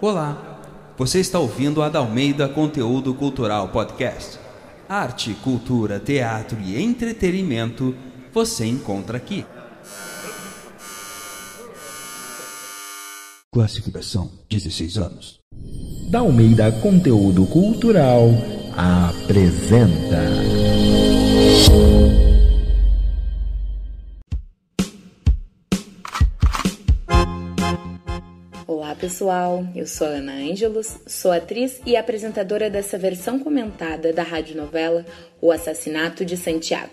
Olá, você está ouvindo a Dalmeida Conteúdo Cultural Podcast. Arte, cultura, teatro e entretenimento você encontra aqui. Classificação 16 anos. Dalmeida Conteúdo Cultural apresenta. Pessoal, eu sou a Ana Ângelos, sou atriz e apresentadora dessa versão comentada da radionovela O Assassinato de Santiago.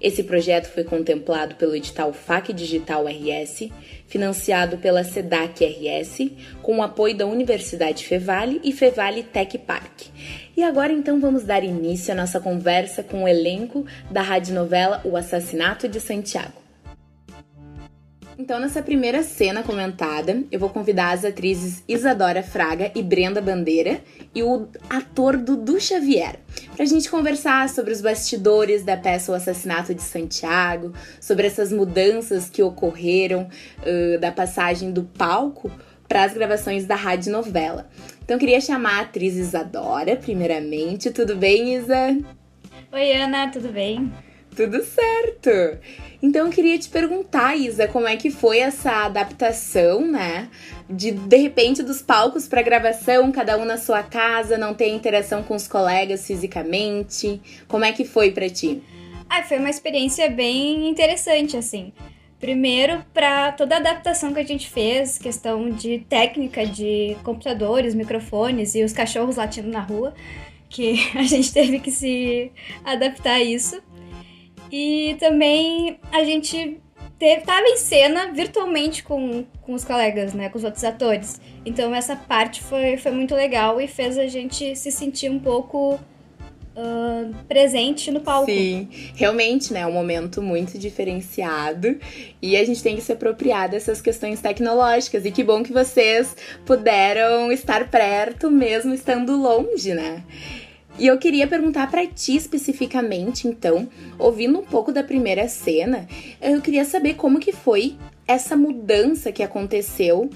Esse projeto foi contemplado pelo edital FAC Digital RS, financiado pela SEDAC RS, com o apoio da Universidade Fevale e Fevale Tech Park. E agora então vamos dar início à nossa conversa com o elenco da radionovela O Assassinato de Santiago. Então, nessa primeira cena comentada, eu vou convidar as atrizes Isadora Fraga e Brenda Bandeira e o ator Dudu Xavier pra gente conversar sobre os bastidores da peça O Assassinato de Santiago, sobre essas mudanças que ocorreram uh, da passagem do palco para as gravações da rádio novela. Então, queria chamar a atriz Isadora, primeiramente. Tudo bem, Isa? Oi, Ana, tudo bem? Tudo certo! Então eu queria te perguntar, Isa, como é que foi essa adaptação, né? De de repente dos palcos para gravação, cada um na sua casa, não ter interação com os colegas fisicamente. Como é que foi para ti? Ah, foi uma experiência bem interessante, assim. Primeiro, para toda a adaptação que a gente fez, questão de técnica de computadores, microfones e os cachorros latindo na rua, que a gente teve que se adaptar a isso. E também a gente estava em cena virtualmente com, com os colegas, né? Com os outros atores. Então essa parte foi, foi muito legal e fez a gente se sentir um pouco Uh, presente no palco. Sim, realmente, né? É um momento muito diferenciado e a gente tem que se apropriar dessas questões tecnológicas. E que bom que vocês puderam estar perto, mesmo estando longe, né? E eu queria perguntar para ti especificamente, então, ouvindo um pouco da primeira cena, eu queria saber como que foi essa mudança que aconteceu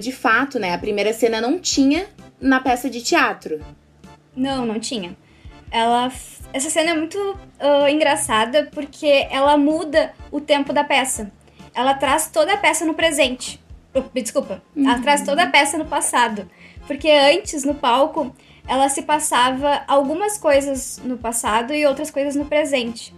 de fato, né? A primeira cena não tinha na peça de teatro. Não, não tinha. Ela, essa cena é muito uh, engraçada porque ela muda o tempo da peça. Ela traz toda a peça no presente. Desculpa, uhum. ela traz toda a peça no passado. Porque antes, no palco, ela se passava algumas coisas no passado e outras coisas no presente.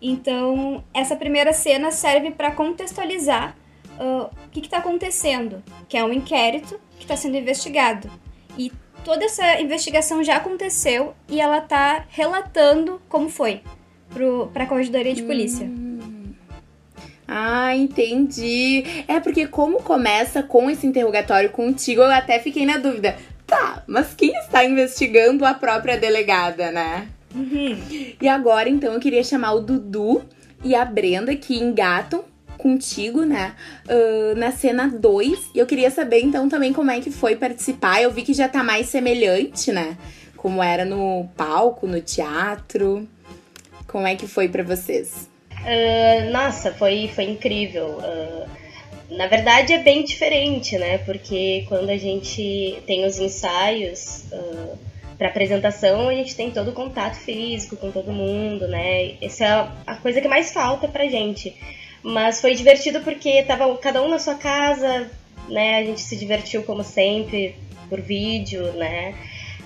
Então, essa primeira cena serve para contextualizar uh, o que está acontecendo, que é um inquérito que está sendo investigado. E toda essa investigação já aconteceu e ela está relatando como foi para a Corregedoria de Polícia. Hum. Ah, entendi. É porque como começa com esse interrogatório contigo, eu até fiquei na dúvida. Tá, mas quem está investigando a própria delegada, né? Uhum. E agora, então, eu queria chamar o Dudu e a Brenda, que engatam contigo, né? Uh, na cena 2. E eu queria saber, então, também como é que foi participar. Eu vi que já tá mais semelhante, né? Como era no palco, no teatro. Como é que foi para vocês? Uh, nossa, foi, foi incrível. Uh na verdade é bem diferente, né? Porque quando a gente tem os ensaios uh, para apresentação, a gente tem todo o contato físico com todo mundo, né? Essa é a coisa que mais falta pra gente. Mas foi divertido porque tava cada um na sua casa, né? A gente se divertiu como sempre por vídeo, né?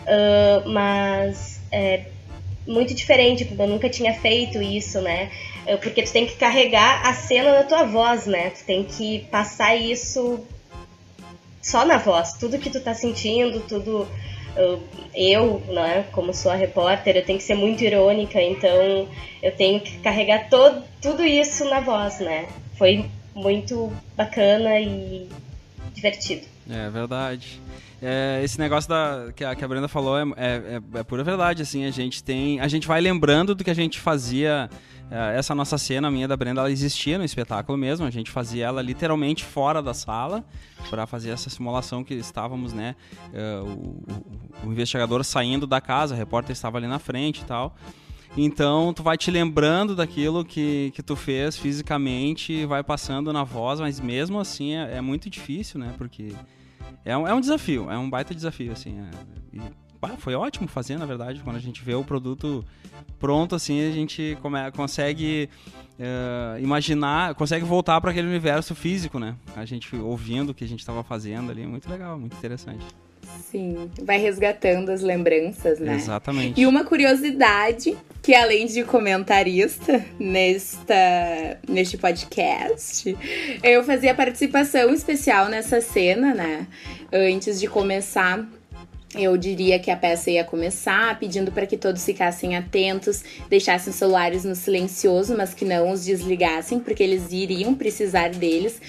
Uh, mas é muito diferente, porque eu nunca tinha feito isso, né? É, porque tu tem que carregar a cena na tua voz, né? Tu tem que passar isso só na voz. Tudo que tu tá sentindo, tudo. Eu, né, como sou a repórter, eu tenho que ser muito irônica, então eu tenho que carregar todo, tudo isso na voz, né? Foi muito bacana e divertido. É verdade. É, esse negócio da, que, a, que a Brenda falou é, é, é, pura verdade, assim, a gente tem. A gente vai lembrando do que a gente fazia é, essa nossa cena, a minha da Brenda, ela existia no espetáculo mesmo. A gente fazia ela literalmente fora da sala para fazer essa simulação que estávamos, né? Uh, o, o, o, investigador saindo da casa, o repórter estava ali na frente e tal. Então tu vai te lembrando daquilo que, que tu fez fisicamente, vai passando na voz, mas mesmo assim é, é muito difícil, né? Porque é um, é um desafio, é um baita desafio, assim. É, e, pá, foi ótimo fazer, na verdade, quando a gente vê o produto pronto, assim, a gente come, consegue uh, imaginar, consegue voltar para aquele universo físico, né? A gente ouvindo o que a gente estava fazendo ali, muito legal, muito interessante. Sim, vai resgatando as lembranças, né? Exatamente. E uma curiosidade, que além de comentarista nesta, neste podcast, eu fazia participação especial nessa cena, né? Antes de começar eu diria que a peça ia começar pedindo para que todos ficassem atentos, deixassem os celulares no silencioso, mas que não os desligassem, porque eles iriam precisar deles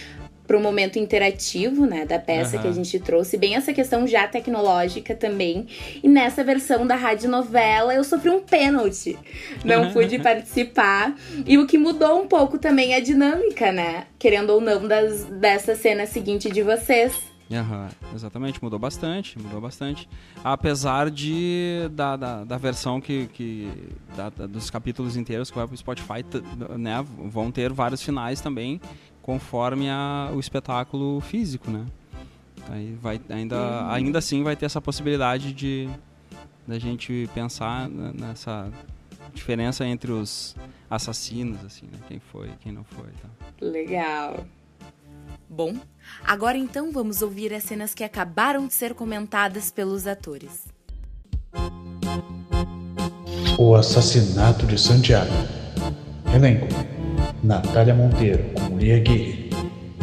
para o momento interativo, né, da peça uhum. que a gente trouxe, bem essa questão já tecnológica também. E nessa versão da rádio novela eu sofri um pênalti, não pude participar. E o que mudou um pouco também é a dinâmica, né, querendo ou não, das, dessa cena seguinte de vocês. Uhum, exatamente, mudou bastante, mudou bastante. Apesar de da, da, da versão que, que da, dos capítulos inteiros que vai pro Spotify, né, vão ter vários finais também conforme a, o espetáculo físico, né? Aí vai ainda, uhum. ainda assim vai ter essa possibilidade de da gente pensar nessa diferença entre os assassinos, assim, né? Quem foi, quem não foi. Tá? Legal. Bom, agora então vamos ouvir as cenas que acabaram de ser comentadas pelos atores. O assassinato de Santiago. Elenco: Natália Monteiro como Lia Aguirre,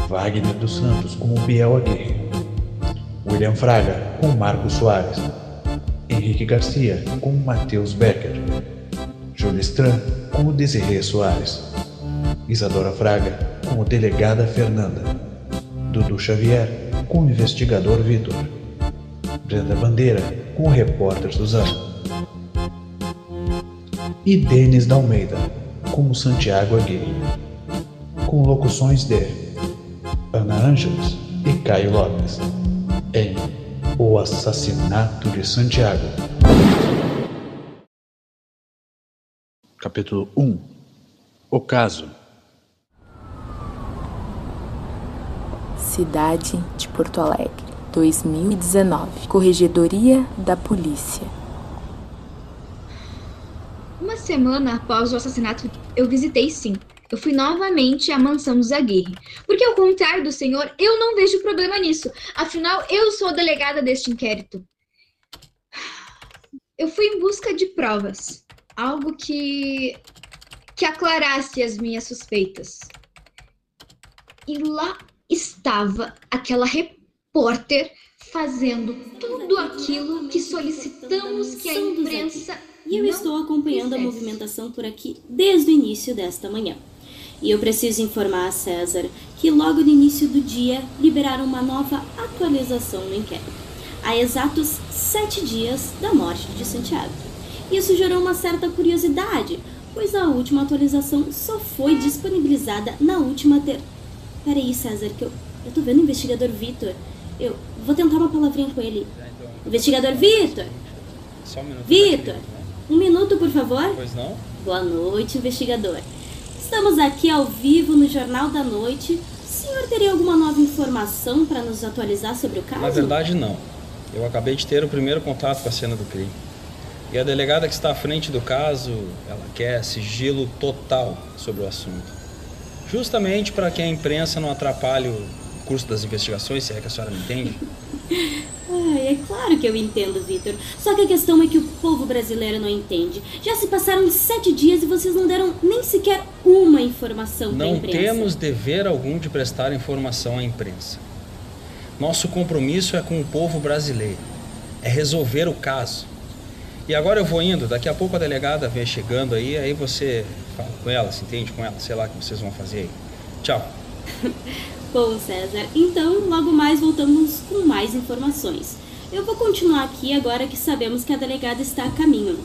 Wagner dos Santos como Biel Aguirre, William Fraga com Marcos Soares, Henrique Garcia com Matheus Becker, Júlia Stran como Desirê Soares, Isadora Fraga como Delegada Fernanda, Dudu Xavier com o Investigador Vitor, Brenda Bandeira com o Repórter Suzano. E Denis da Almeida como Santiago Aguirre, com locuções de Ana Ângeles e Caio Lopes, em O Assassinato de Santiago. Capítulo 1 O Caso. Cidade de Porto Alegre, 2019 Corregedoria da Polícia semana após o assassinato, eu visitei sim. Eu fui novamente à mansão dos Aguirre. Porque, ao contrário do senhor, eu não vejo problema nisso. Afinal, eu sou a delegada deste inquérito. Eu fui em busca de provas. Algo que. que aclarasse as minhas suspeitas. E lá estava aquela repórter fazendo tudo aquilo que solicitamos que a imprensa e eu estou acompanhando a movimentação por aqui desde o início desta manhã. E eu preciso informar a César que logo no início do dia liberaram uma nova atualização no inquérito, há exatos sete dias da morte de Santiago. Isso gerou uma certa curiosidade, pois a última atualização só foi disponibilizada na última ter... Peraí, César, que eu, eu tô vendo o investigador Vitor. Eu vou tentar uma palavrinha com ele. Investigador Vitor! Só um minuto. Vitor! Um minuto, por favor. Pois não? Boa noite, investigador. Estamos aqui ao vivo no Jornal da Noite. O senhor teria alguma nova informação para nos atualizar sobre o caso? Na verdade, não. Eu acabei de ter o primeiro contato com a cena do crime. E a delegada que está à frente do caso, ela quer sigilo total sobre o assunto. Justamente para que a imprensa não atrapalhe o curso das investigações, se é que a senhora me entende. Claro que eu entendo, Vitor. Só que a questão é que o povo brasileiro não entende. Já se passaram sete dias e vocês não deram nem sequer uma informação para a imprensa. Não temos dever algum de prestar informação à imprensa. Nosso compromisso é com o povo brasileiro. É resolver o caso. E agora eu vou indo, daqui a pouco a delegada vem chegando aí, aí você fala com ela, se entende com ela, sei lá o que vocês vão fazer aí. Tchau. Bom, César, então logo mais voltamos com mais informações. Eu vou continuar aqui agora que sabemos que a delegada está a caminho.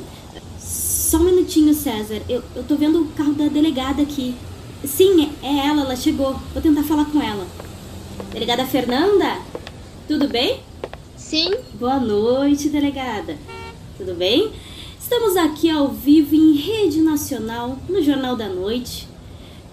Só um minutinho, César. Eu, eu tô vendo o carro da delegada aqui. Sim, é ela, ela chegou. Vou tentar falar com ela. Delegada Fernanda? Tudo bem? Sim. Boa noite, delegada. Tudo bem? Estamos aqui ao vivo em rede nacional, no Jornal da Noite,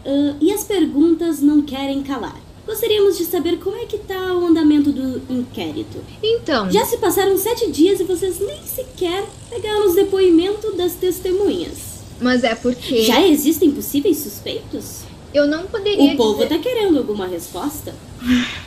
uh, e as perguntas não querem calar. Gostaríamos de saber como é que tá o andamento do inquérito. Então. Já se passaram sete dias e vocês nem sequer pegaram os depoimentos das testemunhas. Mas é porque. Já existem possíveis suspeitos? Eu não poderia. O povo dizer... tá querendo alguma resposta?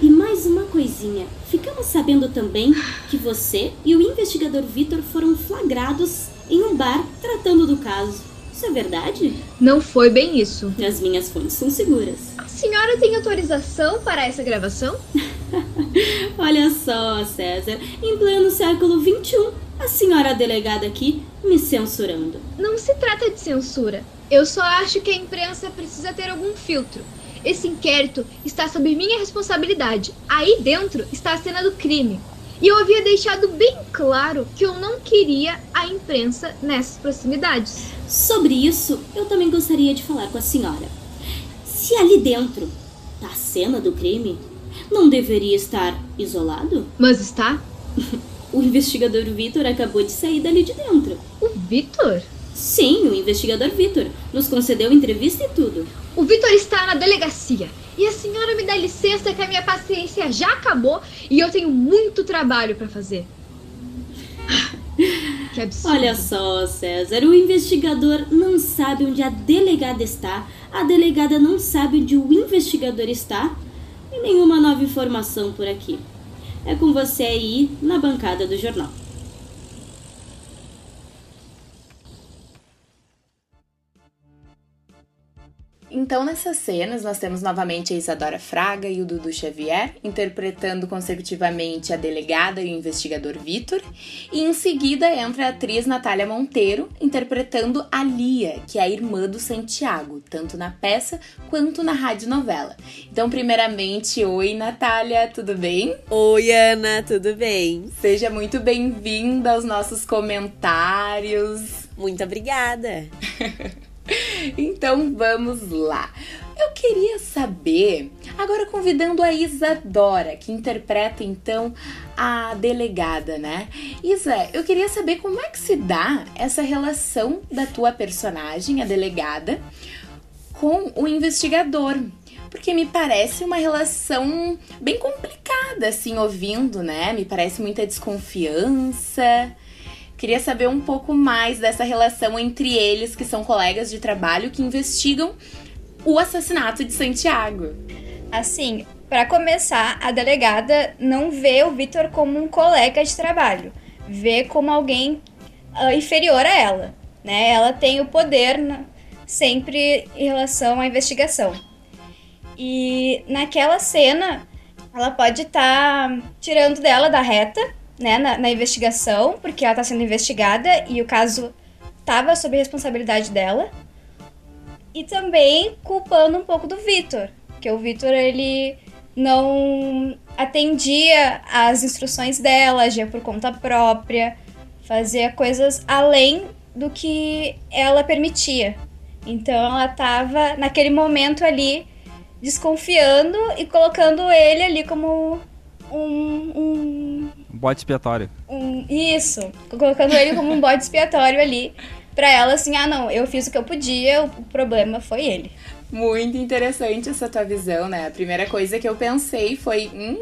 E mais uma coisinha. Ficamos sabendo também que você e o investigador Vitor foram flagrados em um bar tratando do caso. Isso é verdade? Não foi bem isso. As minhas fontes são seguras. A senhora tem autorização para essa gravação? Olha só, César, em pleno século XXI, a senhora delegada aqui me censurando. Não se trata de censura. Eu só acho que a imprensa precisa ter algum filtro. Esse inquérito está sob minha responsabilidade. Aí dentro está a cena do crime. E eu havia deixado bem claro que eu não queria a imprensa nessas proximidades. Sobre isso, eu também gostaria de falar com a senhora. Se ali dentro tá a cena do crime, não deveria estar isolado? Mas está? o investigador Vitor acabou de sair dali de dentro. O Vitor? Sim, o investigador Vitor. Nos concedeu entrevista e tudo. O Vitor está na delegacia. E a senhora me dá licença que a minha paciência já acabou e eu tenho muito trabalho para fazer. Que absurdo. Olha só, César, o investigador não sabe onde a delegada está, a delegada não sabe onde o investigador está e nenhuma nova informação por aqui. É com você aí na bancada do jornal. Então, nessas cenas, nós temos novamente a Isadora Fraga e o Dudu Xavier interpretando consecutivamente a delegada e o investigador Vitor, e em seguida entra a atriz Natália Monteiro interpretando a Lia, que é a irmã do Santiago, tanto na peça quanto na radionovela. Então, primeiramente, oi Natália, tudo bem? Oi Ana, tudo bem? Seja muito bem-vinda aos nossos comentários. Muito obrigada. Então vamos lá. Eu queria saber, agora convidando a Isadora, que interpreta então a delegada, né? Isa, eu queria saber como é que se dá essa relação da tua personagem, a delegada, com o investigador. Porque me parece uma relação bem complicada, assim, ouvindo, né? Me parece muita desconfiança. Queria saber um pouco mais dessa relação entre eles, que são colegas de trabalho que investigam o assassinato de Santiago. Assim, para começar, a delegada não vê o Vitor como um colega de trabalho, vê como alguém uh, inferior a ela. Né? Ela tem o poder sempre em relação à investigação. E naquela cena, ela pode estar tá tirando dela da reta né, na, na investigação, porque ela está sendo investigada e o caso estava sob responsabilidade dela. E também culpando um pouco do Vitor, que o Vitor ele não atendia às instruções dela, agia por conta própria, fazia coisas além do que ela permitia. Então ela estava naquele momento ali desconfiando e colocando ele ali como um, um bode expiatório. Um, isso, colocando ele como um bode expiatório ali para ela assim, ah não, eu fiz o que eu podia, o problema foi ele. Muito interessante essa tua visão, né? A primeira coisa que eu pensei foi, hum,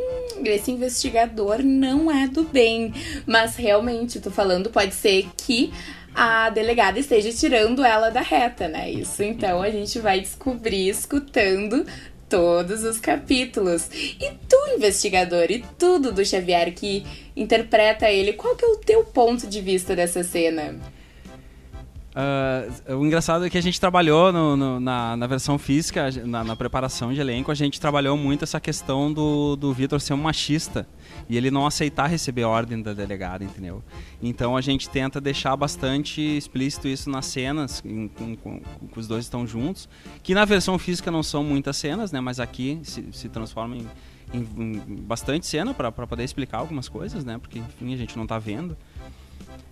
esse investigador não é do bem. Mas realmente, tô falando, pode ser que a delegada esteja tirando ela da reta, né? Isso então a gente vai descobrir escutando todos os capítulos. E tu, investigador, e tudo do Xavier que interpreta ele, qual que é o teu ponto de vista dessa cena? Uh, o engraçado é que a gente trabalhou no, no, na, na, versão física, na, na, preparação de elenco, a gente trabalhou muito essa questão do, do Vitor ser um machista e ele não aceitar receber ordem da delegada, entendeu? Então a gente tenta deixar bastante explícito isso nas cenas, em, com, com, os dois estão juntos, que na versão física não são muitas cenas, né? Mas aqui se, se transforma em, em, em bastante cena para poder explicar algumas coisas, né? Porque enfim a gente não está vendo.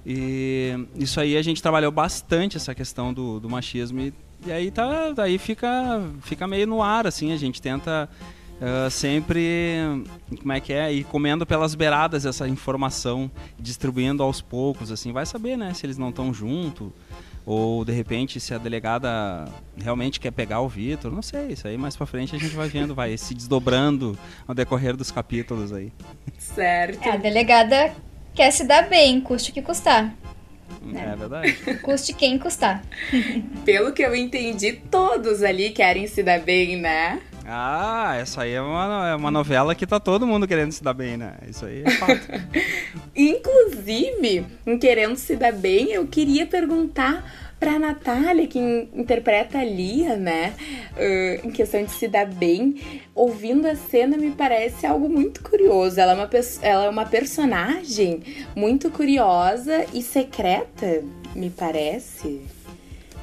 E isso aí a gente trabalhou bastante essa questão do, do machismo e, e aí tá, daí fica, fica meio no ar assim, a gente tenta uh, sempre, como é que é, e comendo pelas beiradas essa informação, distribuindo aos poucos, assim, vai saber, né, se eles não estão junto, ou de repente se a delegada realmente quer pegar o Vitor, não sei, isso aí mais pra frente a gente vai vendo, vai se desdobrando ao decorrer dos capítulos aí. Certo. É, a delegada quer se dar bem, custe o que custar. É, é verdade. Custe quem custar. Pelo que eu entendi, todos ali querem se dar bem, né? Ah, essa aí é uma, é uma novela que tá todo mundo querendo se dar bem, né? Isso aí é fato. Inclusive, em querendo se dar bem, eu queria perguntar pra Natália, que interpreta a Lia, né? Uh, em questão de se dar bem, ouvindo a cena me parece algo muito curioso. Ela é uma, ela é uma personagem muito curiosa e secreta, me parece.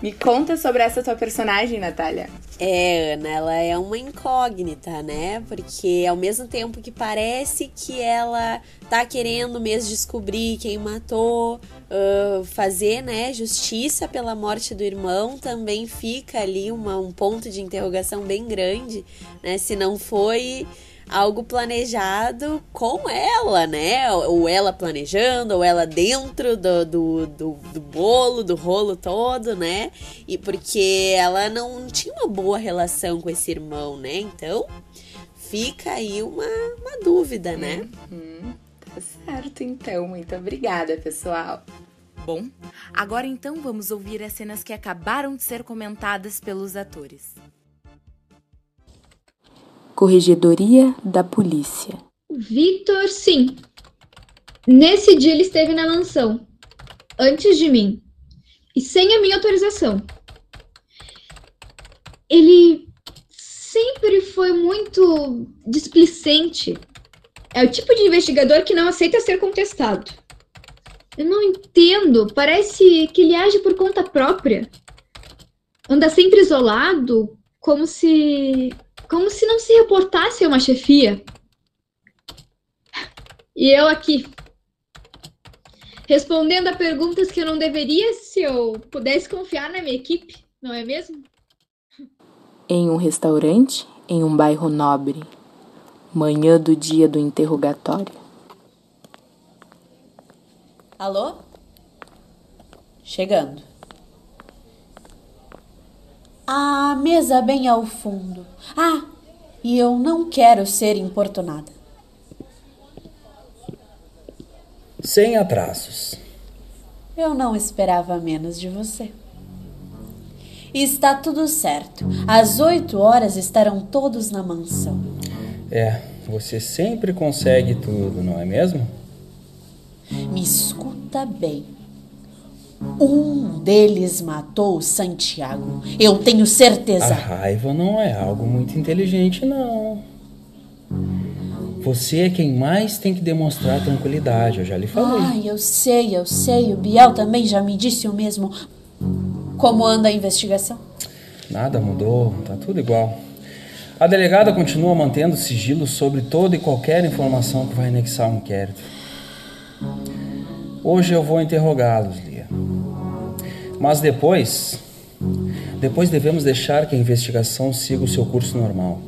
Me conta sobre essa tua personagem, Natália. É, Ana, ela é uma incógnita, né? Porque ao mesmo tempo que parece que ela tá querendo mesmo descobrir quem matou, uh, fazer, né, justiça pela morte do irmão, também fica ali uma, um ponto de interrogação bem grande, né? Se não foi algo planejado com ela, né? Ou ela planejando, ou ela dentro do, do, do, do, bolo, do rolo todo, né? E porque ela não tinha uma boa relação com esse irmão, né? Então fica aí uma, uma dúvida, né? Uhum. Tá certo, então. Muito obrigada, pessoal. Bom, agora então vamos ouvir as cenas que acabaram de ser comentadas pelos atores. Corregedoria da Polícia. Victor, sim. Nesse dia ele esteve na mansão, antes de mim, e sem a minha autorização. Ele sempre foi muito displicente. É o tipo de investigador que não aceita ser contestado. Eu não entendo, parece que ele age por conta própria. Anda sempre isolado, como se como se não se reportasse a uma chefia. E eu aqui, respondendo a perguntas que eu não deveria se eu pudesse confiar na minha equipe, não é mesmo? Em um restaurante em um bairro nobre, manhã do dia do interrogatório. Alô? Chegando. A mesa bem ao fundo. Ah, e eu não quero ser importunada. Sem atrasos. Eu não esperava menos de você. Está tudo certo. Às oito horas estarão todos na mansão. É, você sempre consegue tudo, não é mesmo? Me escuta bem. Um deles matou Santiago. Eu tenho certeza. A raiva não é algo muito inteligente, não. Você é quem mais tem que demonstrar tranquilidade, eu já lhe falei. Ai, eu sei, eu sei. O Biel também já me disse o mesmo. Como anda a investigação? Nada mudou, tá tudo igual. A delegada continua mantendo sigilo sobre toda e qualquer informação que vai anexar o inquérito. Hoje eu vou interrogá-los, Lia. Mas depois, depois devemos deixar que a investigação siga o seu curso normal.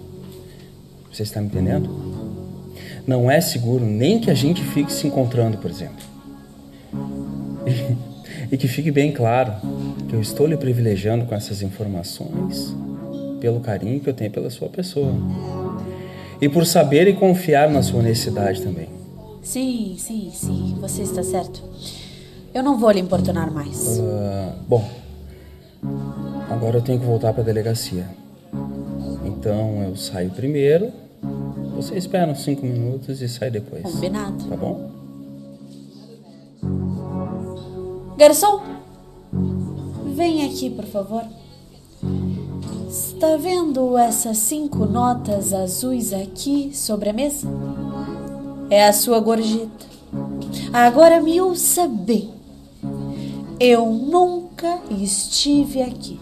Você está me entendendo? Não é seguro nem que a gente fique se encontrando, por exemplo. E, e que fique bem claro que eu estou lhe privilegiando com essas informações pelo carinho que eu tenho pela sua pessoa. E por saber e confiar na sua honestidade também. Sim, sim, sim. Você está certo. Eu não vou lhe importunar mais. Uh, bom, agora eu tenho que voltar para a delegacia. Então eu saio primeiro. Você espera uns cinco minutos e sai depois. Combinado. Tá bom? Garçom, vem aqui, por favor. Está vendo essas cinco notas azuis aqui sobre a mesa? É a sua gorjeta. Agora me ouça bem. Eu nunca estive aqui.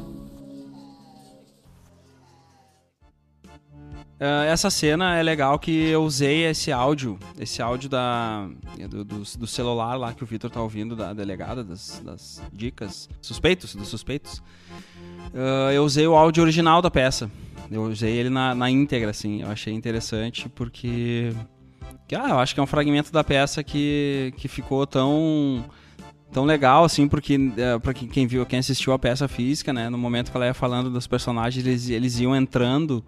Uh, essa cena é legal que eu usei esse áudio, esse áudio da, do, do, do celular lá que o Vitor tá ouvindo da delegada, das, das, dicas, suspeitos, dos suspeitos. Uh, eu usei o áudio original da peça. Eu usei ele na, na íntegra, assim. Eu achei interessante porque. Ah, eu acho que é um fragmento da peça que, que ficou tão tão legal, assim, porque é, para quem viu, quem assistiu a peça física, né, no momento que ela ia falando dos personagens, eles, eles iam entrando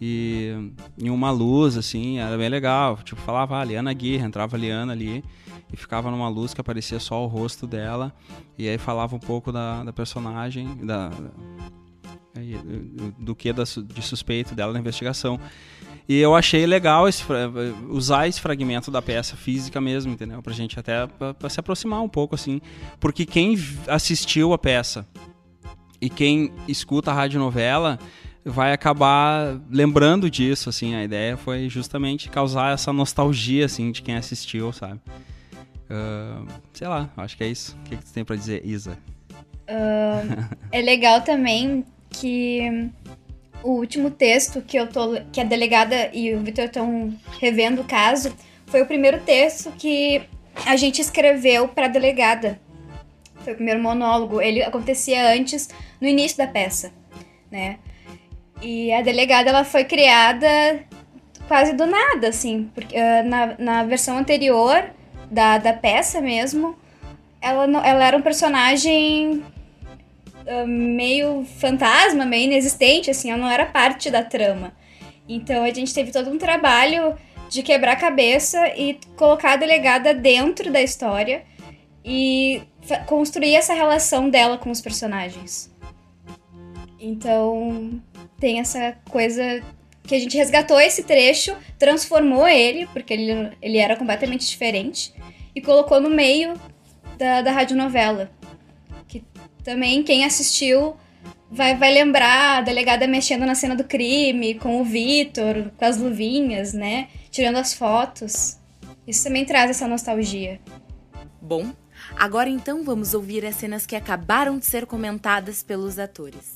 e em uma luz, assim, era bem legal. Tipo, falava ah, Liana Guerra, entrava a Liana ali e ficava numa luz que aparecia só o rosto dela e aí falava um pouco da, da personagem, da, do, do que de suspeito dela na investigação. E eu achei legal esse, usar esse fragmento da peça física mesmo, entendeu? Pra gente até pra, pra se aproximar um pouco, assim. Porque quem assistiu a peça e quem escuta a radionovela vai acabar lembrando disso, assim. A ideia foi justamente causar essa nostalgia, assim, de quem assistiu, sabe? Uh, sei lá, acho que é isso. O que, que tu tem pra dizer, Isa? Uh, é legal também que o último texto que eu tô que a delegada e o Vitor estão revendo o caso foi o primeiro texto que a gente escreveu para a delegada. Foi o primeiro monólogo. Ele acontecia antes, no início da peça, né? E a delegada ela foi criada quase do nada, assim, porque uh, na, na versão anterior da, da peça mesmo, ela, ela era um personagem meio fantasma, meio inexistente, assim, ela não era parte da trama. Então a gente teve todo um trabalho de quebrar a cabeça e colocar a delegada dentro da história e construir essa relação dela com os personagens. Então tem essa coisa que a gente resgatou esse trecho, transformou ele, porque ele, ele era completamente diferente, e colocou no meio da, da radionovela também quem assistiu vai, vai lembrar a delegada mexendo na cena do crime, com o Vitor, com as luvinhas, né? Tirando as fotos. Isso também traz essa nostalgia. Bom, agora então vamos ouvir as cenas que acabaram de ser comentadas pelos atores.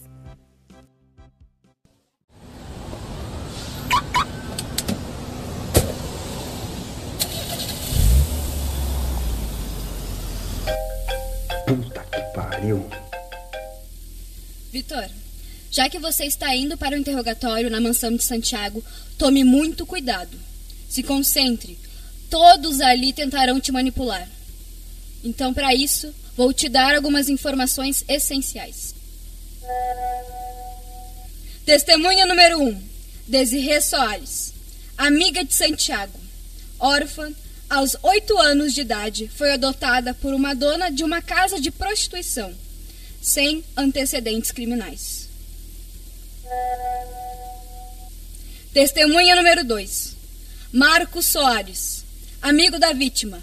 Vitor, já que você está indo para o interrogatório na mansão de Santiago, tome muito cuidado. Se concentre. Todos ali tentarão te manipular. Então, para isso, vou te dar algumas informações essenciais. Testemunha número 1: um, Desirê Soares, amiga de Santiago, órfã, aos oito anos de idade, foi adotada por uma dona de uma casa de prostituição sem antecedentes criminais. Testemunha número 2. Marcos Soares, amigo da vítima,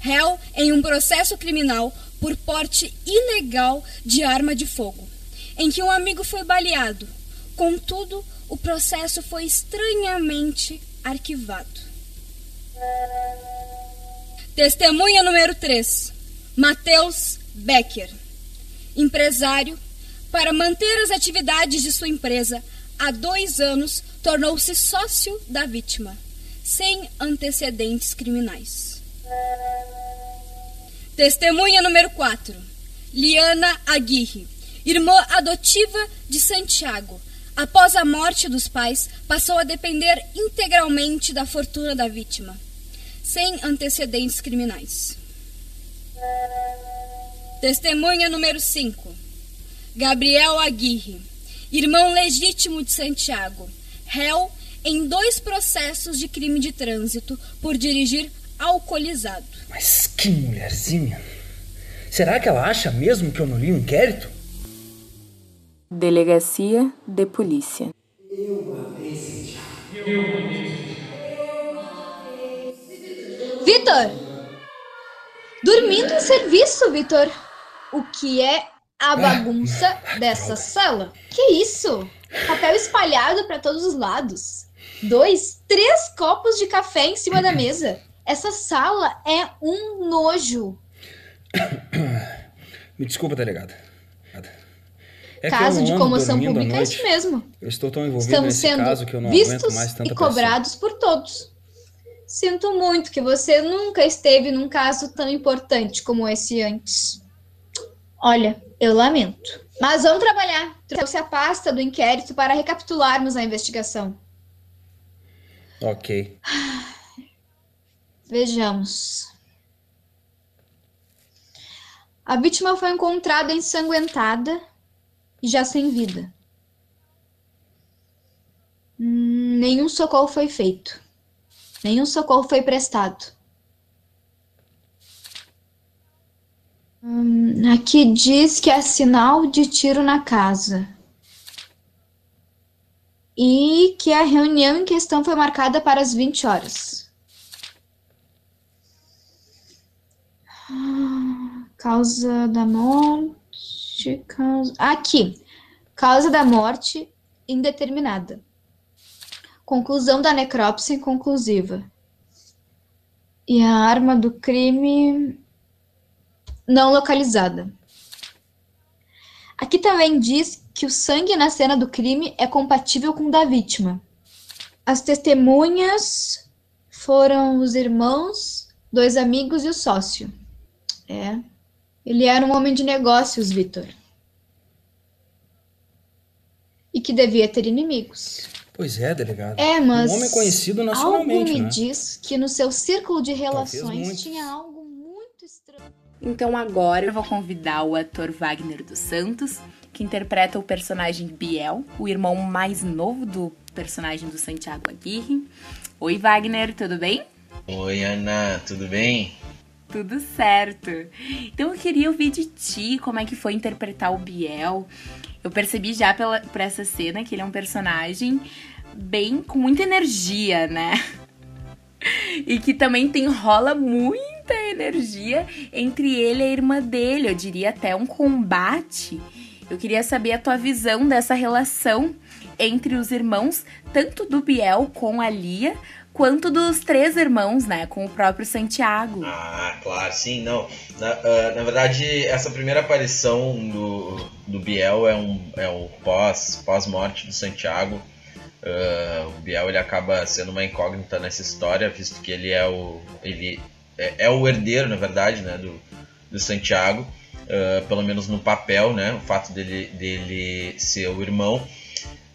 réu em um processo criminal por porte ilegal de arma de fogo, em que um amigo foi baleado. Contudo, o processo foi estranhamente arquivado. Testemunha número 3. Matheus Becker empresário, para manter as atividades de sua empresa, há dois anos tornou-se sócio da vítima, sem antecedentes criminais. Testemunha número 4. Liana Aguirre, irmã adotiva de Santiago. Após a morte dos pais, passou a depender integralmente da fortuna da vítima, sem antecedentes criminais. Testemunha número 5. Gabriel Aguirre, irmão legítimo de Santiago, réu em dois processos de crime de trânsito por dirigir alcoolizado. Mas que mulherzinha! Será que ela acha mesmo que eu não li o inquérito? Delegacia de Polícia. Vitor! Dormindo em serviço, Vitor! o que é a bagunça dessa sala. Que isso? Papel espalhado para todos os lados. Dois, três copos de café em cima da mesa. Essa sala é um nojo. Me desculpa, delegada. É caso de comoção pública é isso mesmo. Eu estou tão envolvido Estamos nesse sendo caso que eu não vistos mais tanta e cobrados pressão. por todos. Sinto muito que você nunca esteve num caso tão importante como esse antes. Olha, eu lamento. Mas vamos trabalhar. Trouxe a pasta do inquérito para recapitularmos a investigação. Ok. Vejamos. A vítima foi encontrada ensanguentada e já sem vida. Hum, nenhum socorro foi feito. Nenhum socorro foi prestado. Hum, aqui diz que é sinal de tiro na casa. E que a reunião em questão foi marcada para as 20 horas. Causa da morte. Causa... Aqui. Causa da morte indeterminada. Conclusão da necrópsia inconclusiva. E a arma do crime não localizada. Aqui também diz que o sangue na cena do crime é compatível com o da vítima. As testemunhas foram os irmãos, dois amigos e o sócio. É. Ele era um homem de negócios, Vitor. E que devia ter inimigos. Pois é, delegado. É, mas. Um homem conhecido Algo nacionalmente, me né? diz que no seu círculo de relações tinha algo muito estranho. Então agora eu vou convidar o ator Wagner dos Santos, que interpreta o personagem Biel, o irmão mais novo do personagem do Santiago Aguirre. Oi, Wagner, tudo bem? Oi, Ana, tudo bem? Tudo certo. Então eu queria ouvir de ti como é que foi interpretar o Biel. Eu percebi já pela, por essa cena que ele é um personagem bem com muita energia, né? E que também tem rola muita energia entre ele e a irmã dele, eu diria até um combate. Eu queria saber a tua visão dessa relação entre os irmãos, tanto do Biel com a Lia, quanto dos três irmãos, né, com o próprio Santiago. Ah, claro, sim, não. Na, ah, na verdade, essa primeira aparição do, do Biel é um, é um pós, pós-morte do Santiago. Ah, o Biel ele acaba sendo uma incógnita nessa história, visto que ele é o, ele é, é o herdeiro, na verdade, né, do, do Santiago. ah, pelo menos no papel, né, o fato dele, dele ser o irmão.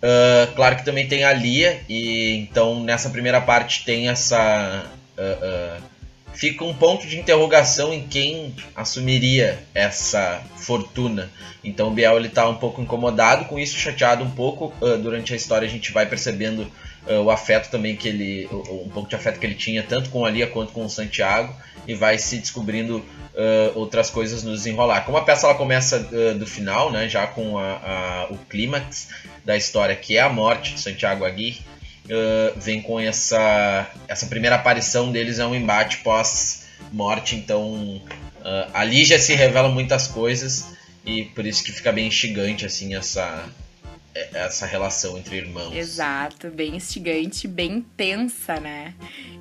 Ah, claro que também tem a Lia, e então nessa primeira parte tem essa. ah, ah, fica um ponto de interrogação em quem assumiria essa fortuna. Então o Biel ele tá um pouco incomodado com isso, chateado um pouco. Durante a história a gente vai percebendo o afeto também que ele. um pouco de afeto que ele tinha tanto com a Lia quanto com o Santiago. E vai se descobrindo ah, outras coisas no desenrolar. Como a peça ela começa ah, do final, né, já com a- a- o clímax da história, que é a morte de Santiago Aguirre, uh, vem com essa, essa primeira aparição deles, é um embate pós-morte, então uh, ali já se revelam muitas coisas e por isso que fica bem instigante assim essa, essa relação entre irmãos. Exato, bem instigante, bem intensa, né?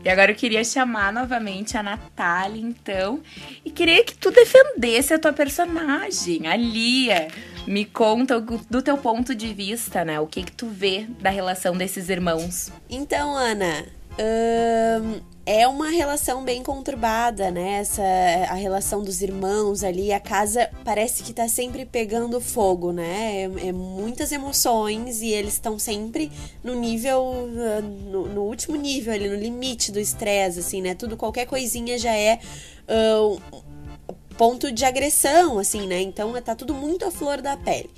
E agora eu queria chamar novamente a Natália, então, e queria que tu defendesse a tua personagem, a Lia. Me conta do teu ponto de vista, né? O que que tu vê da relação desses irmãos? Então, Ana, ahn, é uma relação bem conturbada, né? Essa, a relação dos irmãos ali, a casa parece que tá sempre pegando fogo, né? É, é muitas emoções e eles estão sempre no nível, ah, no, no último nível ali, no limite do estresse, assim, né? Tudo, qualquer coisinha já é um ponto de agressão, assim, né? Então tá tudo muito à flor da pele.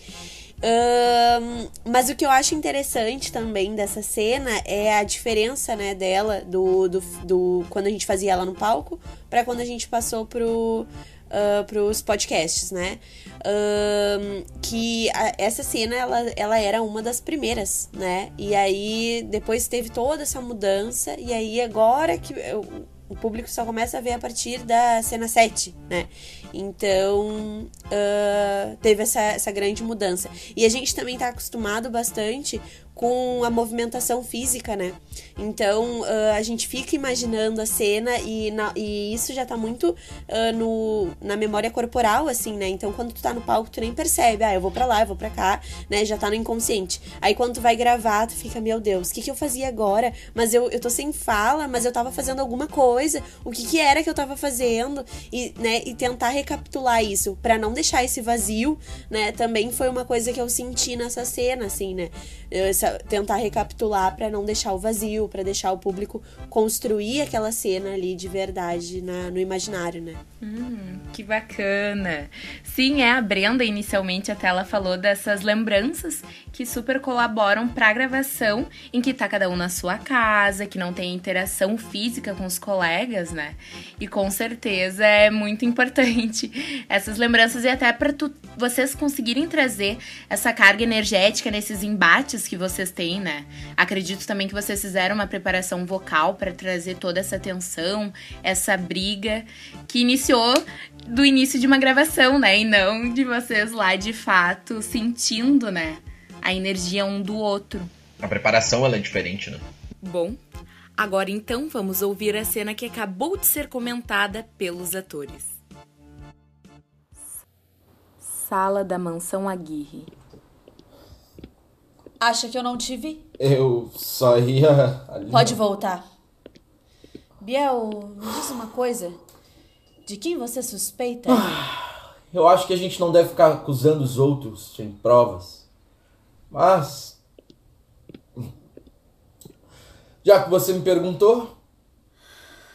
Ahn, mas o que eu acho interessante também dessa cena é a diferença, né, dela do, do, do quando a gente fazia ela no palco para quando a gente passou pro ah, pros podcasts, né? Ahn, que a- essa cena ela, ela era uma das primeiras, né? E aí depois teve toda essa mudança e aí agora que eu- o público só começa a ver a partir da cena 7, né? Então, ah, teve essa, essa grande mudança. E a gente também tá acostumado bastante com a movimentação física, né? Então uh, a gente fica imaginando a cena e, na, e isso já tá muito uh, no, na memória corporal, assim, né? Então quando tu tá no palco, tu nem percebe, ah, eu vou pra lá, eu vou pra cá, né? Já tá no inconsciente. Aí quando tu vai gravar, tu fica, meu Deus, o que, que eu fazia agora? Mas eu, eu tô sem fala, mas eu tava fazendo alguma coisa. O que, que era que eu tava fazendo? E, né, e tentar recapitular isso, para não deixar esse vazio, né? Também foi uma coisa que eu senti nessa cena, assim, né? Essa, tentar recapitular para não deixar o vazio, para deixar o público construir aquela cena ali de verdade na, no imaginário, né? Hum, que bacana! Sim, é a Brenda, inicialmente até ela falou dessas lembranças que super colaboram para a gravação, em que tá cada um na sua casa, que não tem interação física com os colegas, né? E com certeza é muito importante essas lembranças e até para vocês conseguirem trazer essa carga energética nesses embates que vocês têm, né? Acredito também que vocês fizeram uma preparação vocal para trazer toda essa tensão, essa briga que iniciou do início de uma gravação, né? E não de vocês lá de fato sentindo, né? A energia um do outro. A preparação ela é diferente, né? Bom, agora então vamos ouvir a cena que acabou de ser comentada pelos atores. Sala da mansão Aguirre. Acha que eu não te vi? Eu só ia. Ali Pode voltar. Biel, me diz uma coisa. De quem você suspeita? Eu acho que a gente não deve ficar acusando os outros sem provas. Mas. Já que você me perguntou,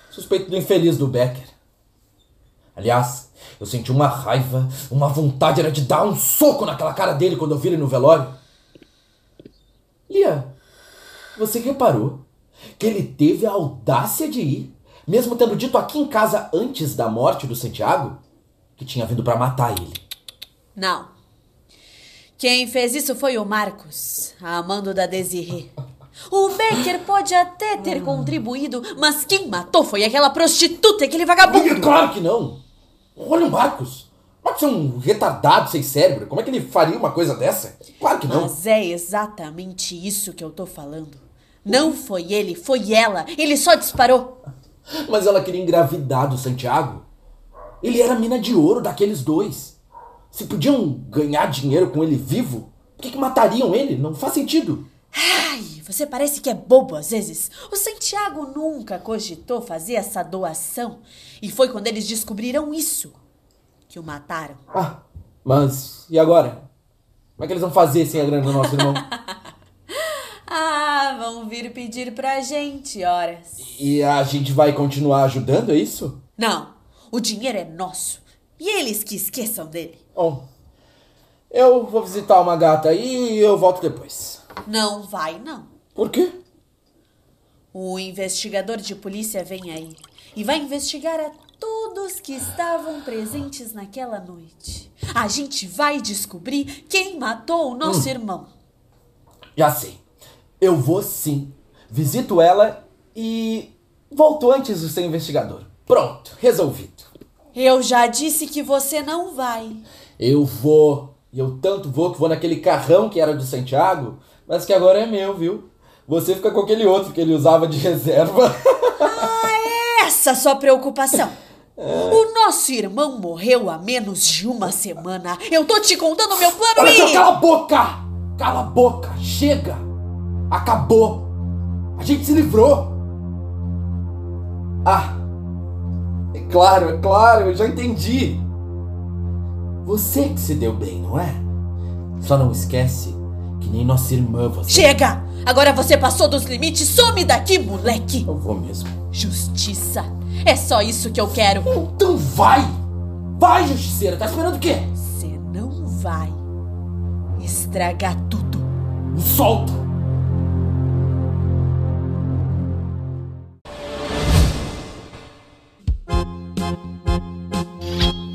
suspeito do infeliz do Becker. Aliás, eu senti uma raiva, uma vontade era de dar um soco naquela cara dele quando eu vi ele no velório. Lia, você reparou que ele teve a audácia de ir, mesmo tendo dito aqui em casa antes da morte do Santiago, que tinha vindo para matar ele? Não. Quem fez isso foi o Marcos, amando da Desirê. O Becker pode até ter contribuído, mas quem matou foi aquela prostituta, aquele vagabundo. Claro que não. Olha o Marcos. Marcos é um retardado sem cérebro. Como é que ele faria uma coisa dessa? Claro que não. Mas é exatamente isso que eu tô falando. Não foi ele, foi ela. Ele só disparou. Mas ela queria engravidar do Santiago. Ele era mina de ouro daqueles dois. Se podiam ganhar dinheiro com ele vivo, por que, que matariam ele? Não faz sentido. Ai, você parece que é bobo às vezes. O Santiago nunca cogitou fazer essa doação. E foi quando eles descobriram isso que o mataram. Ah, mas e agora? Como é que eles vão fazer sem a grana do nosso irmão? vão vir pedir pra gente, horas. E a gente vai continuar ajudando, é isso? Não, o dinheiro é nosso. E eles que esqueçam dele. Bom, eu vou visitar uma gata aí e eu volto depois. Não vai, não. Por quê? O investigador de polícia vem aí e vai investigar a todos que estavam presentes naquela noite. A gente vai descobrir quem matou o nosso Hum. irmão. Já sei. Eu vou sim. Visito ela e volto antes de ser investigador. Pronto, resolvido. Eu já disse que você não vai. Eu vou. E eu tanto vou que vou naquele carrão que era do Santiago, mas que agora é meu, viu? Você fica com aquele outro que ele usava de reserva. Ah, essa sua preocupação. O nosso irmão morreu há menos de uma semana. Eu tô te contando meu plano Olha e... cala a boca! Cala a boca! Chega! Acabou! A gente se livrou! Ah! É claro, é claro, eu já entendi! Você que se deu bem, não é? Só não esquece que nem nossa irmã você. Chega! Agora você passou dos limites. Some daqui, moleque! Eu vou mesmo. Justiça. É só isso que eu quero. Então vai! Vai, justiceira! Tá esperando o quê? Você não vai estragar tudo. Me solta!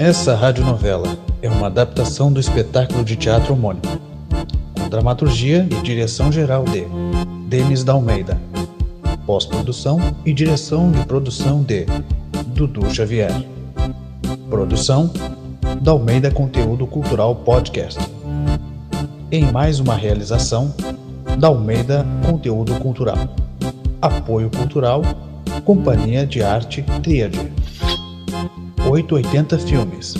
Essa radionovela é uma adaptação do espetáculo de teatro homônimo, com dramaturgia e direção geral de Denis da Almeida, pós-produção e direção de produção de Dudu Xavier. Produção da Almeida Conteúdo Cultural Podcast. Em mais uma realização Da Almeida Conteúdo Cultural. Apoio Cultural, Companhia de Arte Tríade. 880 Filmes.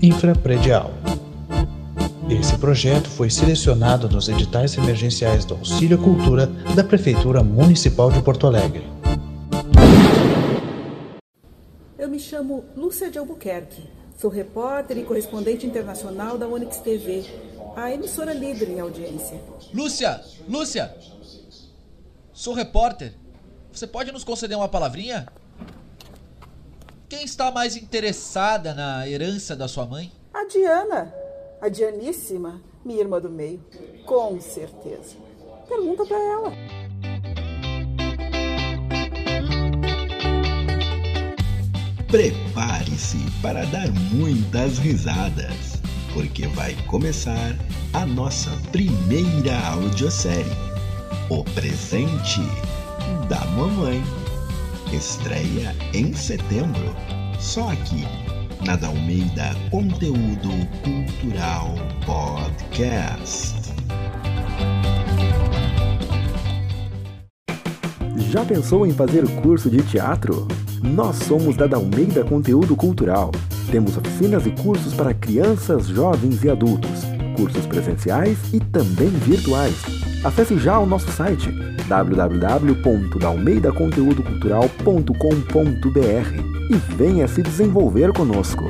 Infrapredial. Esse projeto foi selecionado nos editais emergenciais do Auxílio Cultura da Prefeitura Municipal de Porto Alegre. Eu me chamo Lúcia de Albuquerque. Sou repórter e correspondente internacional da Onyx TV, a emissora líder em audiência. Lúcia! Lúcia! Sou repórter. Você pode nos conceder uma palavrinha? Quem está mais interessada na herança da sua mãe? A Diana, a Dianíssima, minha irmã do meio. Com certeza. Pergunta para ela. Prepare-se para dar muitas risadas, porque vai começar a nossa primeira audiosérie, O Presente da Mamãe. Estreia em setembro, só aqui na Dalmeida Conteúdo Cultural Podcast. Já pensou em fazer curso de teatro? Nós somos da Dalmeida Conteúdo Cultural. Temos oficinas e cursos para crianças, jovens e adultos, cursos presenciais e também virtuais. Acesse já o nosso site www.dalmeidaconteudocultural.com.br e venha se desenvolver conosco.